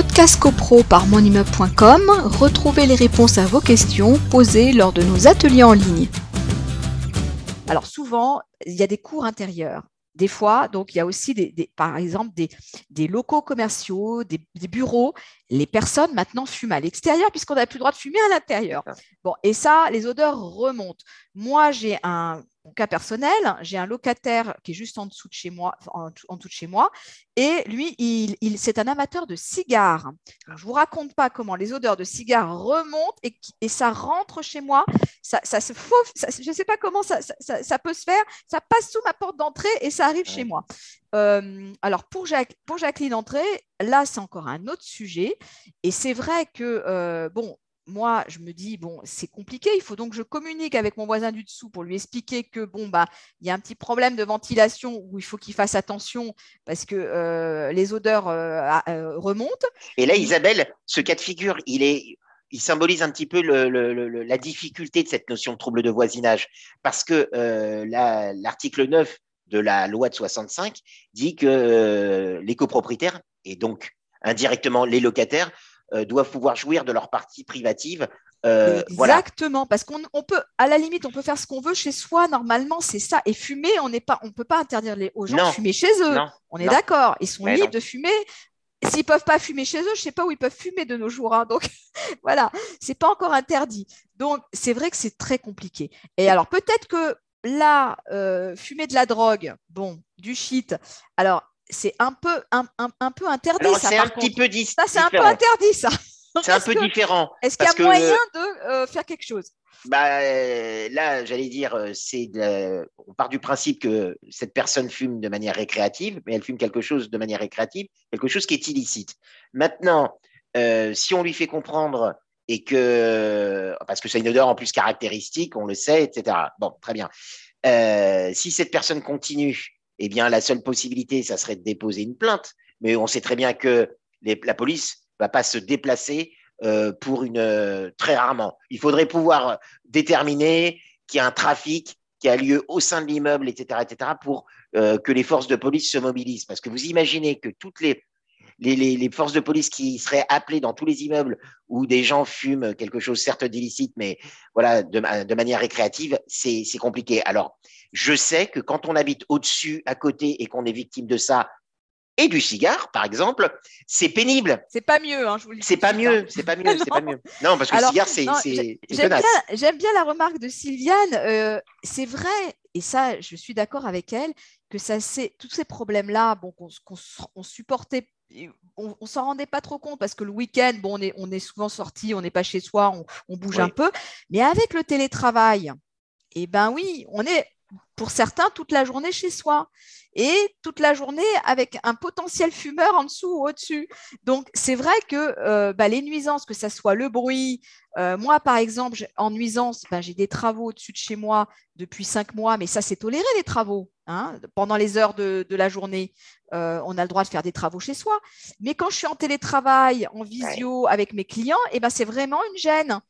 podcast copro par monimmeuble.com, retrouvez les réponses à vos questions posées lors de nos ateliers en ligne. Alors souvent, il y a des cours intérieurs. Des fois, donc il y a aussi des, par exemple des, locaux commerciaux, des, bureaux. Les personnes maintenant fument à l'extérieur puisqu'on n'a plus le droit de fumer à l'intérieur. Bon, et ça, les odeurs remontent. Moi, j'ai un cas personnel, j'ai un locataire qui est juste en dessous de chez moi, en, dessous de chez moi, et lui, il, c'est un amateur de cigares. je ne vous raconte pas comment les odeurs de cigares remontent et, et ça rentre chez moi. Ça, se fauve, je ne sais pas comment ça, ça, peut se faire. Ça passe sous ma porte d'entrée et ça arrive chez moi. Euh, alors pour, pour Jacqueline Entrée, là c'est encore un autre sujet. Et c'est vrai que, euh, bon, moi, je me dis, bon, c'est compliqué, il faut donc que je communique avec mon voisin du dessous pour lui expliquer que, bon, bah, il y a un petit problème de ventilation où il faut qu'il fasse attention parce que euh, les odeurs euh, euh, remontent. Et là, Isabelle, ce cas de figure, il est. Il symbolise un petit peu la difficulté de cette notion de trouble de voisinage, parce que l'article 9 de la loi de 65 dit que les copropriétaires, et donc indirectement les locataires, euh, doivent pouvoir jouir de leur partie privative. Euh, Exactement, parce qu'on peut, à la limite, on peut faire ce qu'on veut chez soi. Normalement, c'est ça. Et fumer, on n'est pas, on peut pas interdire les, aux gens de fumer chez eux. on est d'accord. Ils sont libres de fumer. S'ils peuvent pas fumer chez eux, je sais pas où ils peuvent fumer de nos jours. Hein. Donc voilà, c'est pas encore interdit. Donc c'est vrai que c'est très compliqué. Et alors peut-être que là, euh, fumer de la drogue, bon, du shit. Alors c'est un peu, un, un, peu interdit. ça, c'est un petit peu Ça, c'est un peu interdit, ça. C'est un peu différent. Est-ce qu'il y a moyen de euh, faire quelque chose? Bah, euh, Là, j'allais dire, euh, c'est on part du principe que cette personne fume de manière récréative, mais elle fume quelque chose de manière récréative, quelque chose qui est illicite. Maintenant, si on lui fait comprendre et que, parce que c'est une odeur en plus caractéristique, on le sait, etc. Bon, très bien. si cette personne continue eh bien, la seule possibilité, ça serait de déposer une plainte. Mais on sait très bien que la police va pas se déplacer euh, pour une euh, très rarement. Il faudrait pouvoir déterminer qu'il y a un trafic qui a lieu au sein de l'immeuble, etc., etc., pour euh, que les forces de police se mobilisent. Parce que vous imaginez que toutes les, les, forces de police qui seraient appelées dans tous les immeubles où des gens fument quelque chose certes d'illicite, mais voilà de, de manière récréative, c'est compliqué. Alors, je sais que quand on habite au-dessus, à côté, et qu'on est victime de ça, et du cigare, par exemple, c'est pénible. C'est pas mieux, hein, je vous le dis. C'est pas mieux, c'est pas mieux, c'est pas mieux. Non, parce que le cigare, c'est J'aime bien, la remarque de Sylviane. Euh, c'est vrai, et ça, je suis d'accord avec elle, que ça, tous ces problèmes-là, bon, qu'on supportait on, s'en rendait pas trop compte parce que le week-end, bon, on est, on est souvent sorti, on n'est pas chez soi, on, bouge un peu. Mais avec le télétravail, eh ben oui, on est pour certains toute la journée chez soi et toute la journée avec un potentiel fumeur en dessous ou au-dessus. Donc c'est vrai que euh, bah, les nuisances, que ce soit le bruit, euh, moi par exemple en nuisance, ben, j'ai des travaux au-dessus de chez moi depuis cinq mois, mais ça c'est toléré les travaux. Hein, pendant les heures de, la journée, euh, on a le droit de faire des travaux chez soi. Mais quand je suis en télétravail, en visio avec mes clients, eh ben, c'est vraiment une gêne.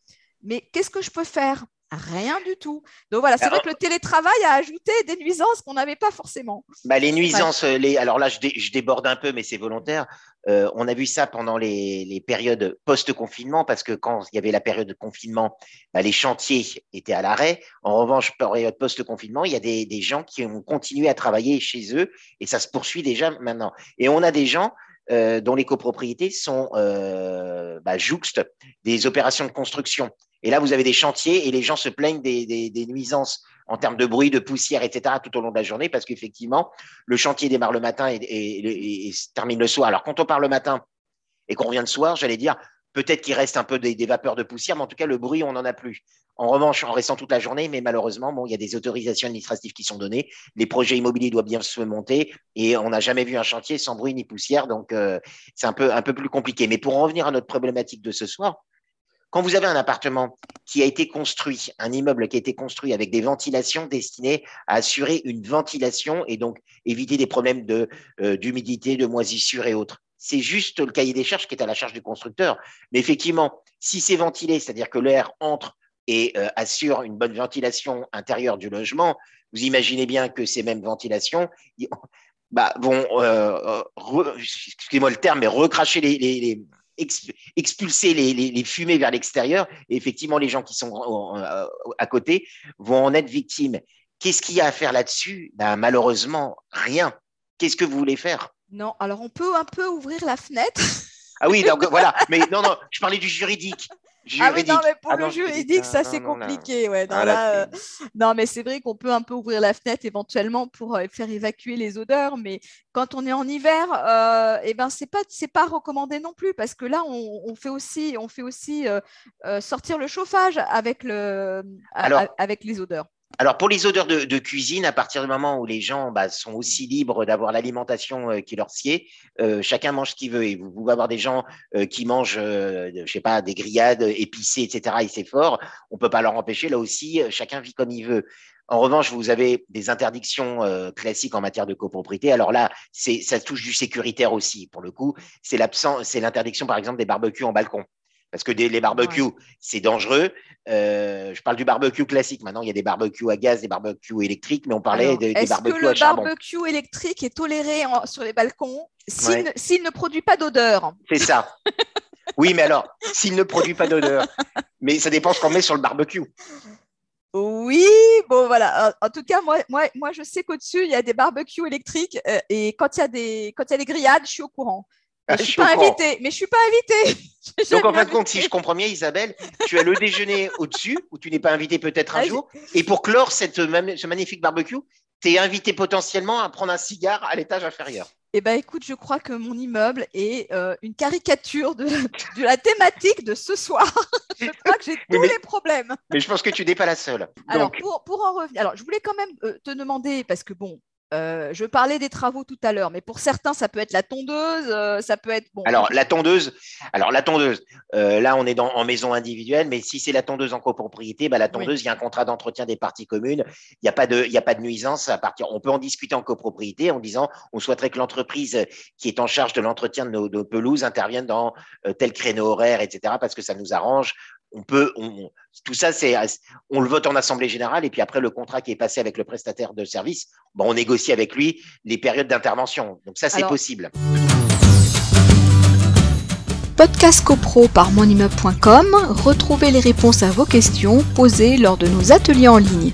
Mais qu'est-ce que je peux faire? Rien du tout. Donc voilà, c'est vrai que le télétravail a ajouté des nuisances qu'on n'avait pas forcément. Bah, les nuisances, les, alors là, je, déborde un peu, mais c'est volontaire. Euh, on a vu ça pendant les, périodes post-confinement, parce que quand il y avait la période de confinement, bah, les chantiers étaient à l'arrêt. En revanche, période post-confinement, il y a des, gens qui ont continué à travailler chez eux, et ça se poursuit déjà maintenant. Et on a des gens euh, dont les copropriétés sont euh, bah, jouxtes des opérations de construction. Et là, vous avez des chantiers et les gens se plaignent des, nuisances en termes de bruit, de poussière, etc. tout au long de la journée parce qu'effectivement, le chantier démarre le matin et, se termine le soir. Alors, quand on part le matin et qu'on revient le soir, j'allais dire, peut-être qu'il reste un peu des, vapeurs de poussière, mais en tout cas, le bruit, on n'en a plus. En revanche, en restant toute la journée, mais malheureusement, bon, il y a des autorisations administratives qui sont données. Les projets immobiliers doivent bien se monter et on n'a jamais vu un chantier sans bruit ni poussière, donc euh, c'est un peu, un peu plus compliqué. Mais pour en revenir à notre problématique de ce soir, quand vous avez un appartement qui a été construit, un immeuble qui a été construit avec des ventilations destinées à assurer une ventilation et donc éviter des problèmes de, euh, d'humidité, de moisissure et autres, c'est juste le cahier des charges qui est à la charge du constructeur. Mais effectivement, si c'est ventilé, c'est-à-dire que l'air entre et euh, assure une bonne ventilation intérieure du logement, vous imaginez bien que ces mêmes ventilations bah, vont, euh, excusez-moi le terme, mais recracher les, expulser les, fumées vers l'extérieur. Et effectivement, les gens qui sont à côté vont en être victimes. Qu'est-ce qu'il y a à faire là-dessus? Ben, Malheureusement, rien. Qu'est-ce que vous voulez faire? Non, alors on peut un peu ouvrir la fenêtre. Ah oui, donc voilà. Mais non, non, je parlais du juridique. Ah oui, non, mais pour ah le juridique, ça c'est compliqué. Ouais, ah, euh, non, mais c'est vrai qu'on peut un peu ouvrir la fenêtre éventuellement pour euh, faire évacuer les odeurs, mais quand on est en hiver, euh, eh ben c'est pas c'est pas recommandé non plus parce que là on, fait aussi on fait aussi sortir le chauffage avec le avec les odeurs. Alors pour les odeurs de, cuisine, à partir du moment où les gens bah, sont aussi libres d'avoir l'alimentation euh, qui leur sied, euh, chacun mange ce qu'il veut. Et vous pouvez avoir des gens euh, qui mangent, je sais pas, des grillades épicées, etc. Et c'est fort. On peut pas leur empêcher. Là aussi, chacun vit comme il veut. En revanche, vous avez des interdictions classiques en matière de copropriété. Alors là, ça touche du sécuritaire aussi. Pour le coup, c'est l'absence, c'est l'interdiction, par exemple, des barbecues en balcon. Parce que les barbecues, c'est dangereux. Euh, je parle du barbecue classique. Maintenant, il y a des barbecues à gaz, des barbecues électriques, mais on parlait des, barbecues à charbon. Est-ce que le barbecue électrique est toléré sur les balcons s'il ne, produit pas d'odeur? C'est ça. oui, mais alors, s'il ne produit pas d'odeur, mais ça dépend ce qu'on met sur le barbecue. Oui, bon voilà. En, tout cas, moi, moi, moi je sais qu'au-dessus, il y a des barbecues électriques euh, et quand il y a des, quand il y a des grillades, je suis au courant. Ah, je suis pas invitée, mais je suis pas invitée. Donc en fin de compte, si je comprends bien, Isabelle, tu as le déjeuner au-dessus où tu n'es pas invitée peut-être un ah, jour, et pour clore cette, ce magnifique barbecue, tu es invité potentiellement à prendre un cigare à l'étage inférieur. Eh bien, écoute, je crois que mon immeuble est euh, une caricature de, de, la thématique de ce soir. je crois que j'ai tous les problèmes. Mais je pense que tu n'es pas la seule. Alors, pour, pour, en revenir, alors, je voulais quand même euh, te demander, parce que bon, euh, je parlais des travaux tout à l'heure, mais pour certains, ça peut être la tondeuse, euh, ça peut être bon. Alors la tondeuse, alors la tondeuse, euh, là on est dans, en maison individuelle, mais si c'est la tondeuse en copropriété, bah, la tondeuse, il y a un contrat d'entretien des parties communes, il n'y a pas de, il a pas de nuisance à partir. On peut en discuter en copropriété en disant, on souhaiterait que l'entreprise qui est en charge de l'entretien de nos, pelouses intervienne dans tel créneau horaire, etc., parce que ça nous arrange on peut, tout ça, c'est, on le vote en assemblée générale et puis après le contrat qui est passé avec le prestataire de service, bon, on négocie avec lui les périodes d'intervention. Donc ça, c'est possible. Podcast CoPro par monimmeuble.com, retrouvez les réponses à vos questions posées lors de nos ateliers en ligne.